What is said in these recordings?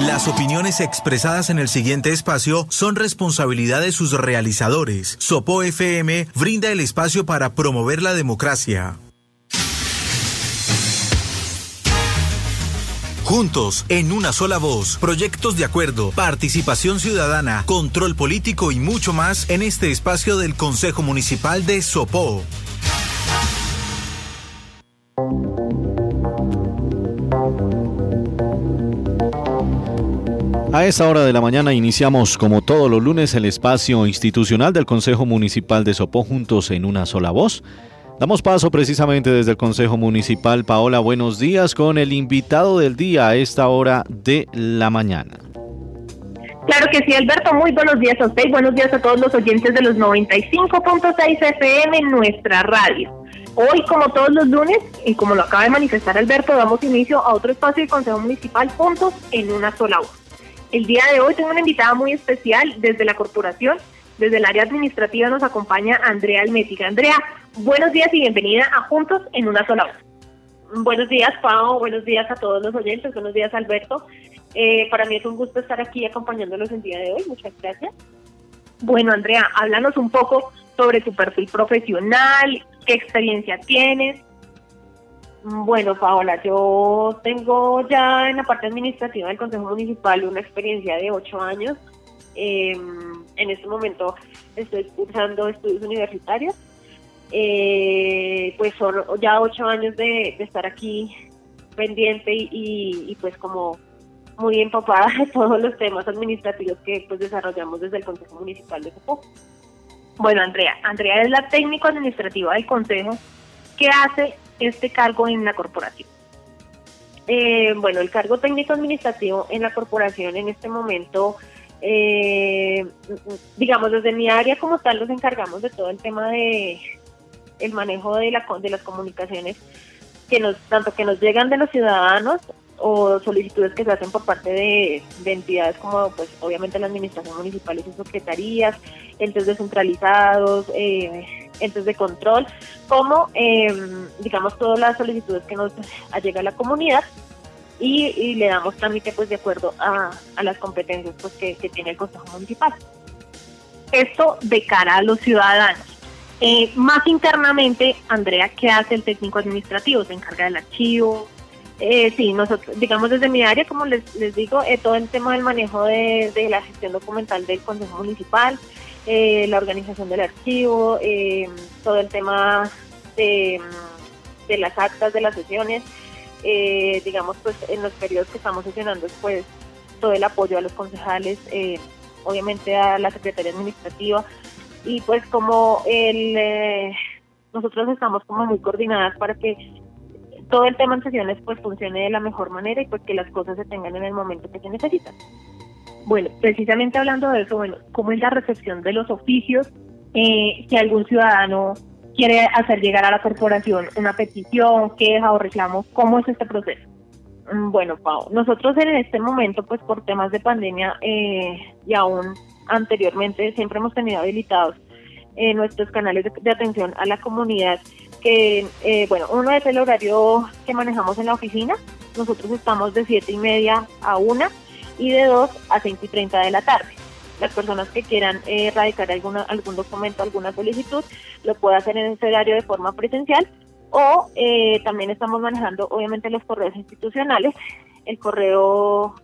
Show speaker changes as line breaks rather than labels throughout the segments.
Las opiniones expresadas en el siguiente espacio son responsabilidad de sus realizadores. Sopo FM brinda el espacio para promover la democracia. Juntos, en una sola voz, proyectos de acuerdo, participación ciudadana, control político y mucho más en este espacio del Consejo Municipal de Sopó.
A esta hora de la mañana iniciamos, como todos los lunes, el espacio institucional del Consejo Municipal de Sopó juntos en una sola voz. Damos paso precisamente desde el Consejo Municipal. Paola, buenos días con el invitado del día a esta hora de la mañana.
Claro que sí, Alberto. Muy buenos días a usted buenos días a todos los oyentes de los 95.6 FM en nuestra radio. Hoy, como todos los lunes, y como lo acaba de manifestar Alberto, damos inicio a otro espacio del Consejo Municipal juntos en una sola voz. El día de hoy tengo una invitada muy especial desde la corporación, desde el área administrativa nos acompaña Andrea Almética. Andrea, buenos días y bienvenida a Juntos en una sola voz. Buenos días, Pau. Buenos días a todos los oyentes. Buenos días, Alberto. Eh, para mí es un gusto estar aquí acompañándolos el día de hoy. Muchas gracias. Bueno, Andrea, háblanos un poco sobre tu perfil profesional, qué experiencia tienes. Bueno, Paola, yo tengo ya en la parte administrativa del Consejo Municipal una experiencia de ocho años. Eh, en este momento estoy cursando estudios universitarios. Eh, pues son ya ocho años de, estar aquí pendiente y, pues como muy empapada de todos los temas administrativos que pues desarrollamos desde el Consejo Municipal de Copó. Bueno, Andrea, Andrea es la técnico administrativa del Consejo que hace este cargo en la corporación. Eh, bueno, el cargo técnico administrativo en la corporación en este momento eh, digamos, desde mi área como tal nos encargamos de todo el tema de el manejo de, la, de las comunicaciones que nos tanto que nos llegan de los ciudadanos o solicitudes que se hacen por parte de, entidades como pues obviamente la administración municipal y sus secretarías, entes descentralizados, eh, entes de control, como em, digamos todas las solicitudes que nos llega a la comunidad y, le damos trámite pues de acuerdo a, las competencias pues que, tiene el Consejo Municipal. Esto de cara a los ciudadanos. Eh, más internamente, Andrea, ¿qué hace el técnico administrativo? Se encarga del archivo. Eh, sí, nosotros, digamos desde mi área, como les, les digo, eh, todo el tema del manejo de, la gestión documental del Consejo Municipal, eh, la organización del archivo, todo el tema de, de las actas de las sesiones, eh, digamos, pues en los periodos que estamos sesionando, pues todo el apoyo a los concejales, eh, obviamente a la Secretaría Administrativa y pues como el, eh, nosotros estamos como muy coordinadas para que todo el tema en sesiones pues funcione de la mejor manera y pues que las cosas se tengan en el momento que se necesitan. Bueno, precisamente hablando de eso, bueno, ¿cómo es la recepción de los oficios? Eh, si algún ciudadano quiere hacer llegar a la corporación una petición, queja o reclamo, ¿cómo es este proceso? Mm, bueno, Pau, nosotros en este momento, pues por temas de pandemia eh, y aún anteriormente, siempre hemos tenido habilitados eh, nuestros canales de, atención a la comunidad, que, eh, bueno, uno es el horario que manejamos en la oficina, nosotros estamos de siete y media a una y de 2 a 5 y 30 de la tarde. Las personas que quieran eh, radicar alguna, algún documento, alguna solicitud, lo puede hacer en ese horario de forma presencial o eh, también estamos manejando obviamente los correos institucionales, el correo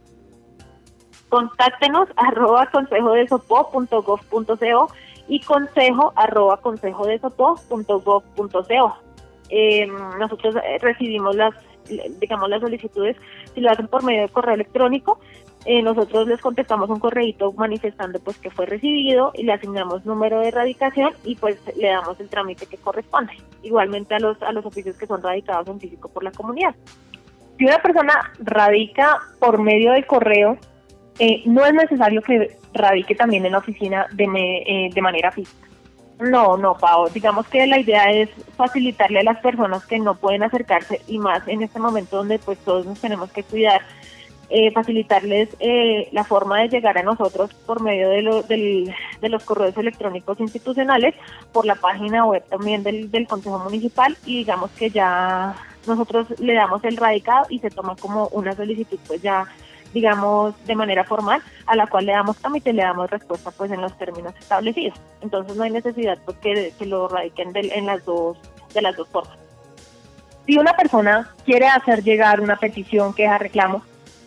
contáctenos arroba consejo de y consejo arroba consejo de eh, nosotros recibimos las digamos las solicitudes si lo hacen por medio de correo electrónico eh, nosotros les contestamos un correíto manifestando pues que fue recibido y le asignamos número de erradicación y pues le damos el trámite que corresponde. Igualmente a los, a los oficios que son radicados en físico por la comunidad. Si una persona radica por medio del correo, eh, no es necesario que radique también en la oficina de, eh, de manera física. No, no, Pau. Digamos que la idea es facilitarle a las personas que no pueden acercarse y más en este momento donde pues todos nos tenemos que cuidar eh, facilitarles eh, la forma de llegar a nosotros por medio de, de los correos electrónicos institucionales, por la página web también del, del Consejo Municipal y digamos que ya nosotros le damos el radicado y se toma como una solicitud pues ya digamos, de manera formal, a la cual le damos trámite y le damos respuesta pues en los términos establecidos. Entonces no hay necesidad porque que lo radiquen en las dos, de las dos formas. Si una persona quiere hacer llegar una petición, queja, reclamo,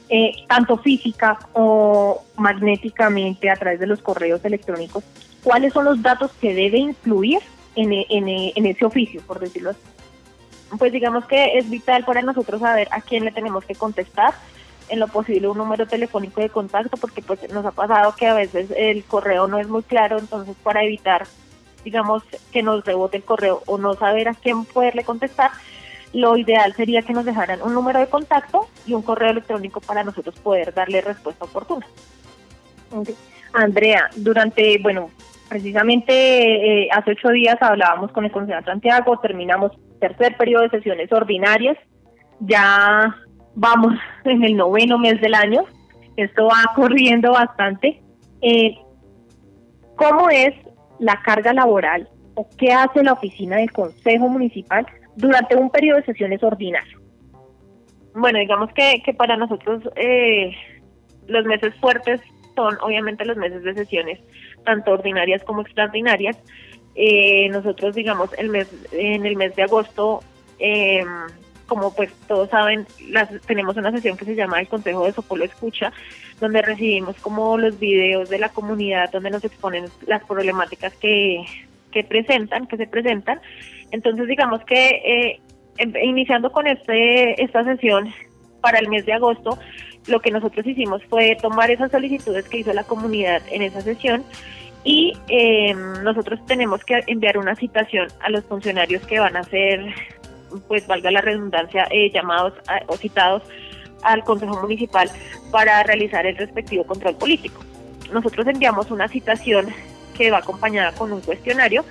eh, tanto física o magnéticamente a través de los correos electrónicos, ¿cuáles son los datos que debe incluir en, en, en ese oficio, por decirlo así? Pues digamos que es vital para nosotros saber a quién le tenemos que contestar, en lo posible un número telefónico de contacto porque pues nos ha pasado que a veces el correo no es muy claro, entonces para evitar digamos que nos rebote el correo o no saber a quién poderle contestar, lo ideal sería que nos dejaran un número de contacto y un correo electrónico para nosotros poder darle respuesta oportuna. Andrea, durante, bueno, precisamente eh, hace ocho días hablábamos con el Consejo de Santiago, terminamos tercer periodo de sesiones ordinarias, ya vamos en el noveno mes del año, esto va corriendo bastante. Eh, ¿Cómo es la carga laboral o qué hace la oficina del Consejo Municipal durante un periodo de sesiones ordinarias? Bueno, digamos que, que para nosotros eh, los meses fuertes son obviamente los meses de sesiones, tanto ordinarias como extraordinarias. Eh, nosotros, digamos, el mes, en el mes de agosto eh, como pues todos saben, las, tenemos una sesión que se llama el Consejo de Sopolo Escucha, donde recibimos como los videos de la comunidad, donde nos exponen las problemáticas que, que presentan, que se presentan. Entonces digamos que eh, em, iniciando con este esta sesión para el mes de agosto, lo que nosotros hicimos fue tomar esas solicitudes que hizo la comunidad en esa sesión y eh, nosotros tenemos que enviar una citación a los funcionarios que van a ser pues valga la redundancia, eh, llamados o citados al Consejo Municipal para realizar el respectivo control político. Nosotros enviamos una citación que va acompañada con un cuestionario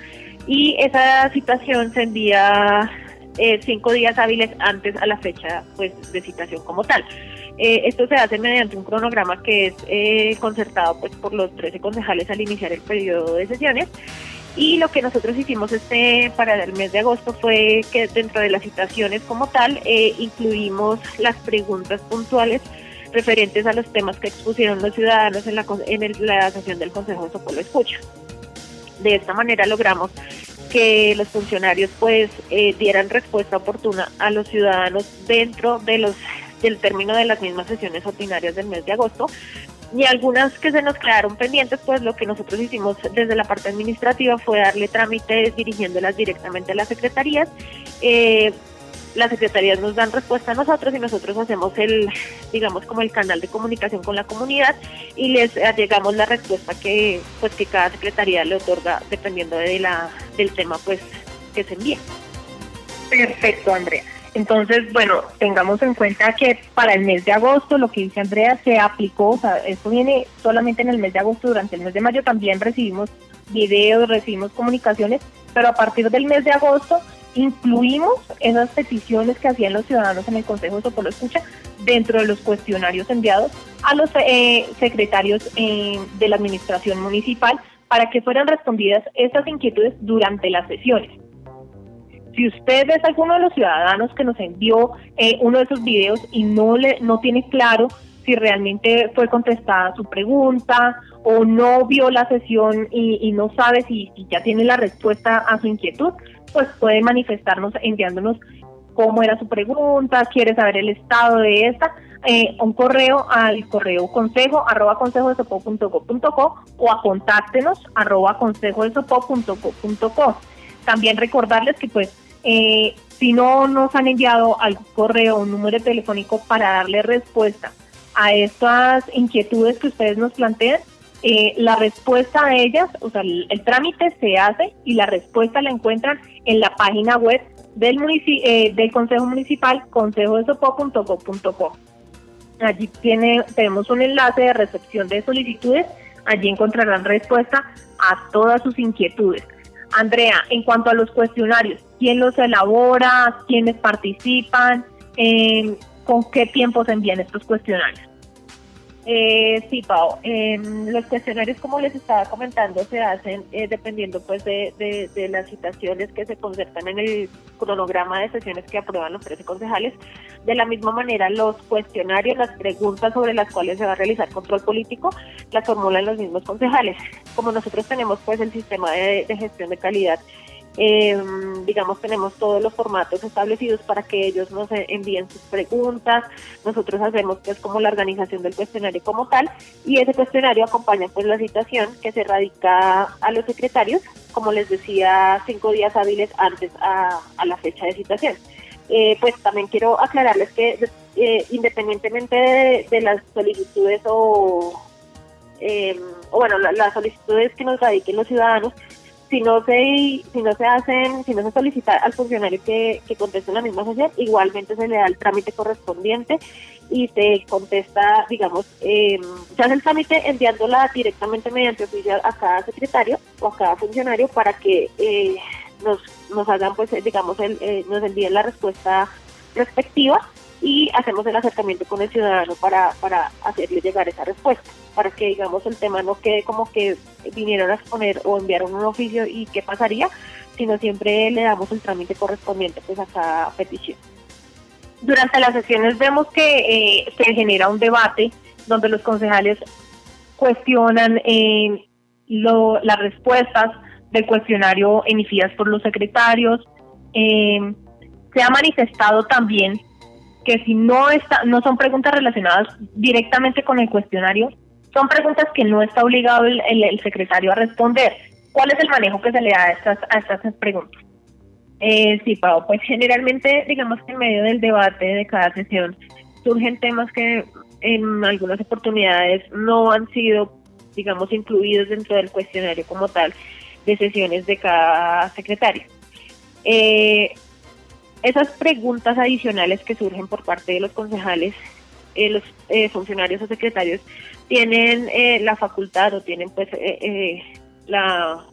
y esa citación se envía eh, cinco días hábiles antes a la fecha pues de citación como tal. Eh, esto se hace mediante un cronograma que es concertado pues por los 13 concejales al iniciar el periodo de sesiones y lo que nosotros hicimos este para el mes de agosto fue que dentro de las citaciones como tal eh, incluimos las preguntas puntuales referentes a los temas que expusieron los ciudadanos en la, en la sesión del Consejo de Sopolo Escucha. De esta manera logramos que los funcionarios pues eh, dieran respuesta oportuna a los ciudadanos dentro de los del término de las mismas sesiones ordinarias del mes de agosto, y algunas que se nos quedaron pendientes, pues lo que nosotros hicimos desde la parte administrativa fue darle trámites dirigiéndolas directamente a las secretarías. Eh, las secretarías nos dan respuesta a nosotros y nosotros hacemos el, digamos, como el canal de comunicación con la comunidad y les llegamos la respuesta que, pues, que cada secretaría le otorga dependiendo de la, del tema, pues, que se envía. Perfecto, Andrea. Entonces, bueno, tengamos en cuenta que para el mes de agosto, lo que dice Andrea, se aplicó, o sea, esto viene solamente en el mes de agosto, durante el mes de mayo también recibimos videos, recibimos comunicaciones, pero a partir del mes de agosto incluimos esas peticiones que hacían los ciudadanos en el Consejo de Sopolo Escucha dentro de los cuestionarios enviados a los eh, secretarios eh, de la administración municipal para que fueran respondidas estas inquietudes durante las sesiones. Si usted es alguno de los ciudadanos que nos envió eh, uno de esos videos y no le no tiene claro si realmente fue contestada su pregunta o no vio la sesión y, no sabe si, ya tiene la respuesta a su inquietud, pues puede manifestarnos enviándonos cómo era su pregunta, quiere saber el estado de esta, eh, un correo al correo consejo arroba consejo de o a contáctenos arroba consejo de También recordarles que pues eh, si no nos han enviado al correo un número telefónico para darle respuesta a estas inquietudes que ustedes nos plantean, eh, la respuesta a ellas, o sea, el, trámite se hace y la respuesta la encuentran en la página web del, eh, del Consejo Municipal, consejodesopo.co.co. Allí tiene, tenemos un enlace de recepción de solicitudes, allí encontrarán respuesta a todas sus inquietudes. Andrea, en cuanto a los cuestionarios, ¿quién los elabora? ¿Quiénes participan? ¿Con qué tiempo se envían estos cuestionarios? Eh, sí, Pau. Em, los cuestionarios, como les estaba comentando, se hacen eh, dependiendo pues de, las citaciones que se concertan en el cronograma de sesiones que aprueban los 13 concejales. De la misma manera, los cuestionarios, las preguntas sobre las cuales se va a realizar control político, las formulan los mismos concejales. Como nosotros tenemos pues el sistema de gestión de calidad eh, digamos, tenemos todos los formatos establecidos para que ellos nos envíen sus preguntas. Nosotros hacemos pues como la organización del cuestionario como tal y ese cuestionario acompaña pues la citación que se radica a los secretarios, como les decía, cinco días hábiles antes a, la fecha de citación. Eh, pues también quiero aclararles que eh, independientemente de, las solicitudes o, eh, bueno, las solicitudes que nos radiquen los ciudadanos, si no se si no se hacen si no se solicita al funcionario que, que conteste la misma sesión igualmente se le da el trámite correspondiente y se contesta digamos eh, se hace el trámite enviándola directamente mediante oficial a cada secretario o a cada funcionario para que eh, nos nos hagan pues digamos el, eh, nos envíen la respuesta respectiva y hacemos el acercamiento con el ciudadano para, para hacerle llegar esa respuesta, para que digamos el tema no quede como que vinieron a exponer o enviaron un oficio y qué pasaría, sino siempre le damos el trámite correspondiente pues a cada petición. Durante las sesiones vemos que eh, se genera un debate donde los concejales cuestionan eh, lo, las respuestas del cuestionario emitidas por los secretarios. Eh, se ha manifestado también que si no está, no son preguntas relacionadas directamente con el cuestionario, son preguntas que no está obligado el, secretario a responder. ¿Cuál es el manejo que se le da a estas, a estas preguntas? Eh, sí, Pau, pues generalmente, digamos que en medio del debate de cada sesión surgen temas que en algunas oportunidades no han sido, digamos, incluidos dentro del cuestionario como tal de sesiones de cada secretario. Eh, esas preguntas adicionales que surgen por parte de los concejales, eh, los eh, funcionarios o secretarios tienen eh, la facultad o tienen pues la,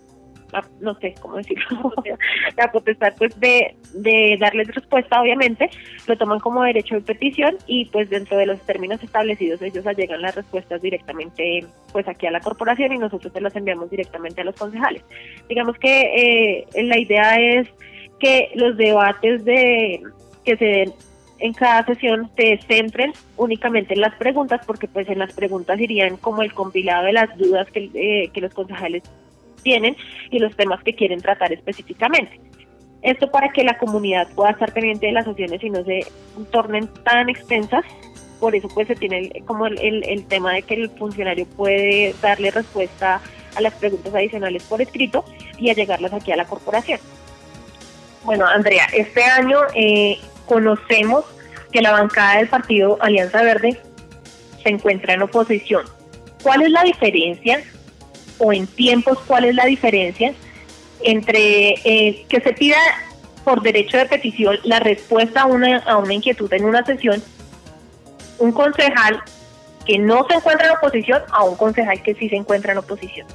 no sé cómo decirlo, la potestad pues de, de darles respuesta obviamente, lo toman como derecho de petición y pues dentro de los términos establecidos ellos allegan las respuestas directamente pues aquí a la corporación y nosotros se las enviamos directamente a los concejales. Digamos que la idea es que los debates de que se den en cada sesión se centren únicamente en las preguntas, porque pues en las preguntas irían como el compilado de las dudas que, eh, que los concejales tienen y los temas que quieren tratar específicamente. Esto para que la comunidad pueda estar pendiente de las sesiones y no se tornen tan extensas. Por eso pues se tiene como el, el tema de que el funcionario puede darle respuesta a las preguntas adicionales por escrito y a llegarlas aquí a la corporación. Bueno, Andrea, este año eh, conocemos que la bancada del partido Alianza Verde se encuentra en oposición. ¿Cuál es la diferencia, o en tiempos, cuál es la diferencia entre eh, que se pida por derecho de petición la respuesta a una, a una inquietud en una sesión, un concejal que no se encuentra en oposición a un concejal que sí se encuentra en oposición?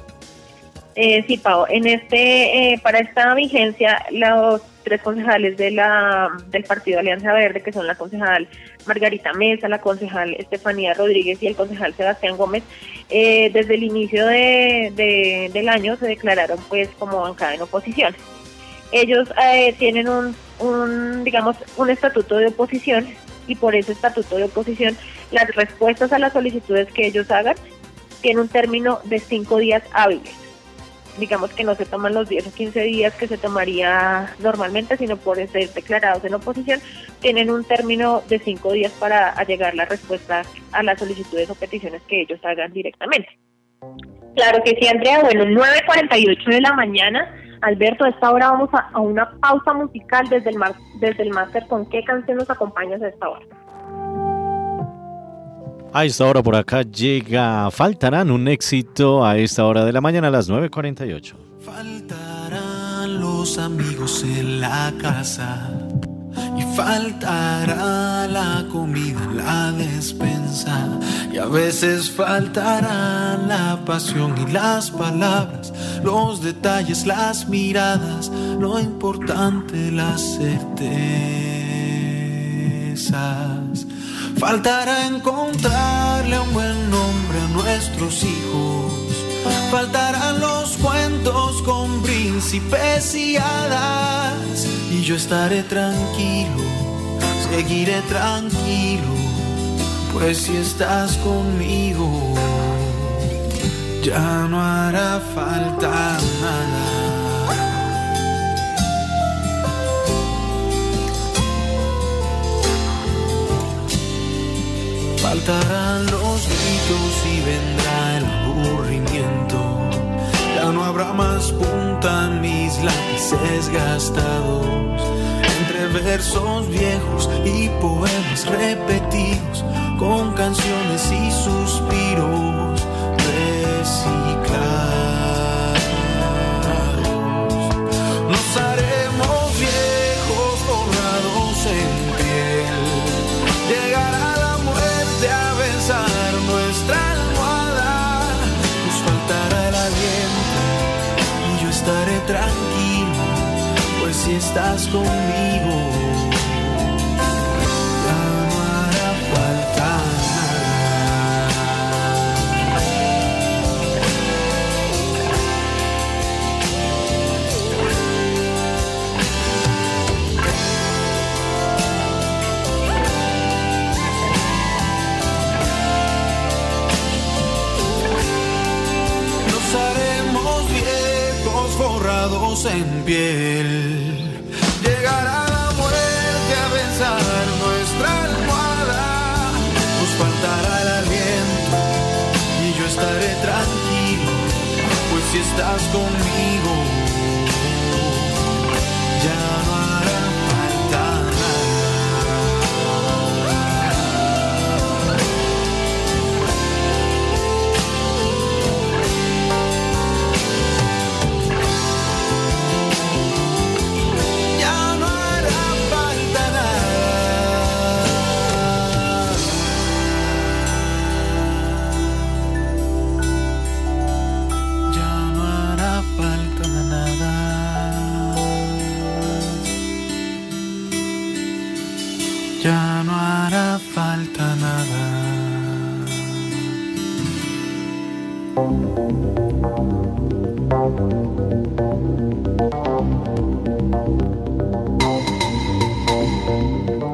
Eh, sí, Pau, en este, eh, para esta vigencia, los tres concejales de la, del Partido Alianza Verde, que son la concejal Margarita Mesa, la concejal Estefanía Rodríguez y el concejal Sebastián Gómez, eh, desde el inicio de, del año se declararon pues como bancada en oposición. Ellos eh, tienen un, un, digamos, un estatuto de oposición y por ese estatuto de oposición las respuestas a las solicitudes que ellos hagan tienen un término de cinco días hábiles digamos que no se toman los 10 o 15 días que se tomaría normalmente, sino por ser declarados en oposición, tienen un término de 5 días para llegar la respuesta a las solicitudes o peticiones que ellos hagan directamente. Claro que sí, Andrea. Bueno, 9.48 de la mañana. Alberto, a esta hora vamos a, una pausa musical desde el, desde el máster. ¿Con qué canción nos acompañas a esta hora?
A esta hora por acá llega Faltarán, un éxito a esta hora de la mañana a las 9.48.
Faltarán los amigos en la casa y faltará la comida en la despensa y a veces faltará la pasión y las palabras, los detalles, las miradas, lo importante, las certezas Faltará encontrarle un buen nombre a nuestros hijos. Faltarán los cuentos con príncipes y hadas. Y yo estaré tranquilo, seguiré tranquilo. Pues si estás conmigo, ya no hará falta nada. Faltarán los gritos y vendrá el aburrimiento. Ya no habrá más punta en mis lápices gastados. Entre versos viejos y poemas repetidos, con canciones y suspiros reciclados. Estás conmigo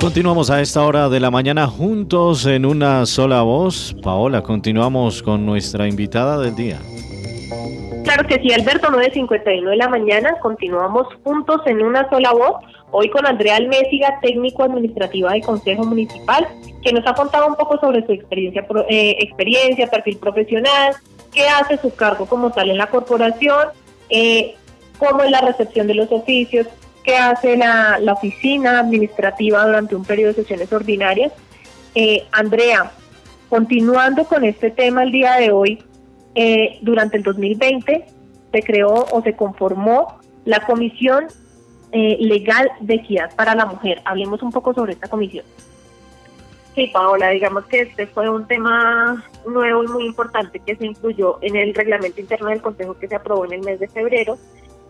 Continuamos a esta hora de la mañana juntos en una sola voz. Paola, continuamos con nuestra invitada del día.
Claro que sí, Alberto, 9.51 de la mañana. Continuamos juntos en una sola voz. Hoy con Andrea Almésiga, técnico administrativa del Consejo Municipal, que nos ha contado un poco sobre su experiencia, eh, experiencia perfil profesional, qué hace su cargo como tal en la corporación, eh, cómo es la recepción de los oficios, que hace la, oficina administrativa durante un periodo de sesiones ordinarias. Eh, Andrea, continuando con este tema el día de hoy, eh, durante el 2020 se creó o se conformó la Comisión eh, Legal de Equidad para la Mujer. Hablemos un poco sobre esta comisión. Sí, Paola, digamos que este fue un tema nuevo y muy importante que se incluyó en el reglamento interno del Consejo que se aprobó en el mes de febrero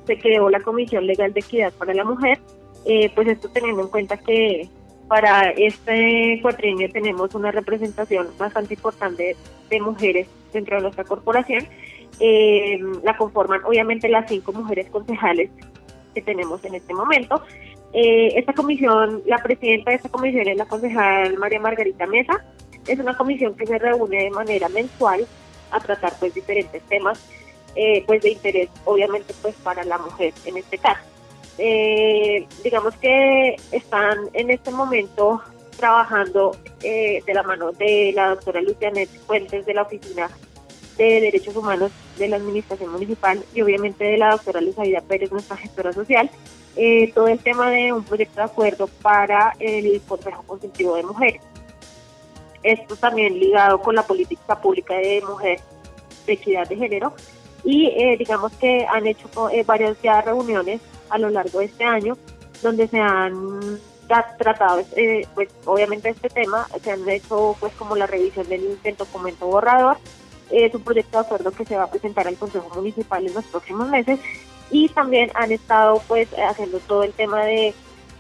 se creó la Comisión Legal de Equidad para la Mujer, eh, pues esto teniendo en cuenta que para este cuatrienio tenemos una representación bastante importante de mujeres dentro de nuestra corporación. Eh, la conforman obviamente las cinco mujeres concejales que tenemos en este momento. Eh, esta comisión, la presidenta de esta comisión es la concejal María Margarita Mesa. Es una comisión que se reúne de manera mensual a tratar pues diferentes temas eh, pues de interés obviamente pues para la mujer en este caso. Eh, digamos que están en este momento trabajando eh, de la mano de la doctora Lucianet Fuentes de la Oficina de Derechos Humanos de la Administración Municipal y obviamente de la doctora Luzaida Pérez, nuestra gestora social, todo el tema de un proyecto de acuerdo para el Consejo Consultivo de Mujeres. Esto también ligado con la política pública de mujer de equidad de género y eh, digamos que han hecho eh, varias ya reuniones a lo largo de este año donde se han tratado eh, pues obviamente este tema se han hecho pues como la revisión del, documento borrador. Es un proyecto de acuerdo que se va a presentar al Consejo Municipal en los próximos meses. Y también han estado pues haciendo todo el tema de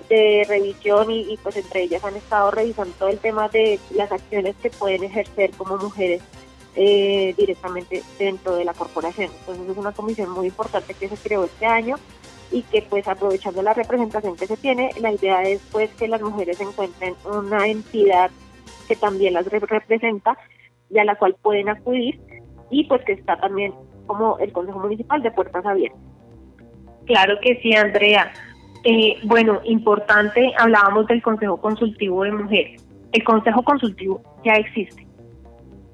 de revisión y, pues entre ellas han estado revisando todo el tema de las acciones que pueden ejercer como mujeres eh, directamente dentro de la corporación. Entonces es una comisión muy importante que se creó este año y que pues aprovechando la representación que se tiene, la idea es pues que las mujeres encuentren una entidad que también las representa y a la cual pueden acudir y pues que está también como el Consejo Municipal de Puertas Abiertas.
Claro que sí, Andrea. Eh, bueno, importante, hablábamos del Consejo Consultivo de Mujeres. El Consejo Consultivo ya existe.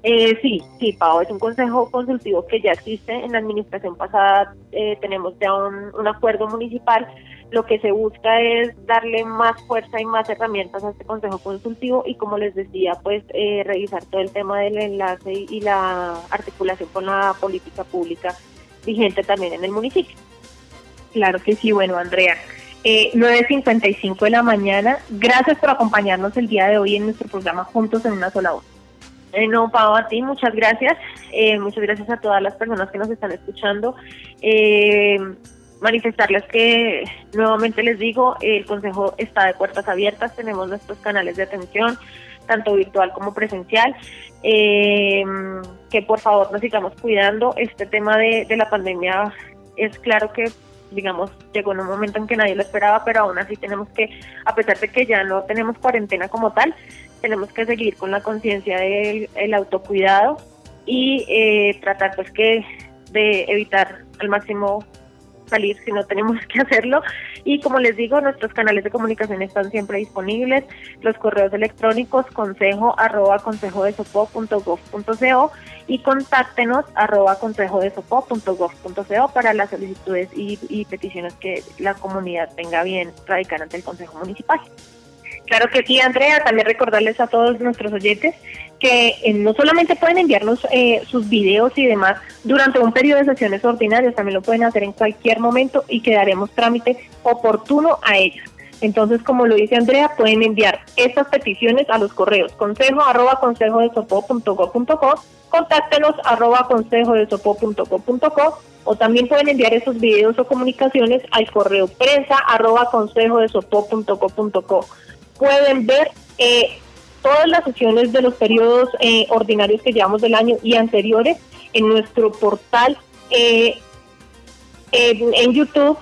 Eh, sí, sí, Pau, es un consejo consultivo que ya existe. En la administración pasada eh, tenemos ya un, acuerdo municipal. Lo que se busca es darle más fuerza y más herramientas a este consejo consultivo y, como les decía, pues eh, revisar todo el tema del enlace y, la articulación con la política pública vigente también en el municipio.
Claro que sí, bueno, Andrea. Eh, 9.55 de la mañana. Gracias por acompañarnos el día de hoy en nuestro programa Juntos en una sola voz.
Eh, no, Pau, a ti, muchas gracias. Eh, muchas gracias a todas las personas que nos están escuchando. Eh, manifestarles que nuevamente les digo, el Consejo está de puertas abiertas, tenemos nuestros canales de atención, tanto virtual como presencial. que por favor nos sigamos cuidando. Este tema de, de la pandemia es claro que digamos, llegó en un momento en que nadie lo esperaba, pero aún así tenemos que, a pesar de que ya no tenemos cuarentena como tal, tenemos que seguir con la conciencia del el autocuidado y eh, tratar pues que de evitar al máximo salir si no tenemos que hacerlo. Y como les digo, nuestros canales de comunicación están siempre disponibles, los correos electrónicos consejo arroba consejo de y contáctenos arroba consejo de para las solicitudes y, y peticiones que la comunidad tenga bien radicar ante el Consejo Municipal.
Claro que sí, Andrea. También recordarles a todos nuestros oyentes que eh, no solamente pueden enviarnos eh, sus videos y demás durante un periodo de sesiones ordinarias, también lo pueden hacer en cualquier momento y que daremos trámite oportuno a ellos. Entonces, como lo dice Andrea, pueden enviar estas peticiones a los correos consejo arroba consejo de contáctenos arroba consejo de o también pueden enviar esos videos o comunicaciones al correo prensa arroba consejo de pueden ver eh, todas las sesiones de los periodos eh, ordinarios que llevamos del año y anteriores en nuestro portal eh, en, YouTube.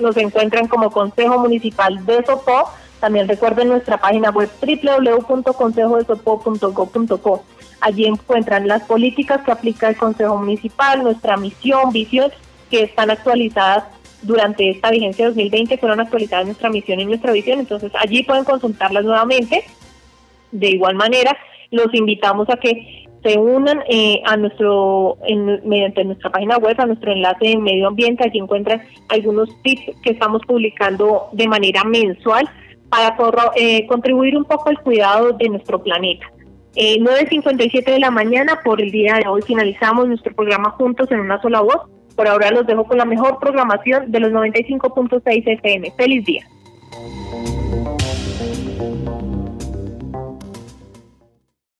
Nos encuentran como Consejo Municipal de Sopó. También recuerden nuestra página web www.consejodesopo.go.co. Allí encuentran las políticas que aplica el Consejo Municipal, nuestra misión, visión, que están actualizadas durante esta vigencia 2020 fueron actualizadas nuestra misión y nuestra visión, entonces allí pueden consultarlas nuevamente. De igual manera, los invitamos a que se unan eh, a nuestro mediante nuestra página web, a nuestro enlace de medio ambiente, allí encuentran algunos tips que estamos publicando de manera mensual para eh, contribuir un poco al cuidado de nuestro planeta. Eh, 9.57 de la mañana, por el día de hoy finalizamos nuestro programa juntos en una sola voz. Por ahora los dejo con la mejor programación de los 95.6 FM. Feliz día.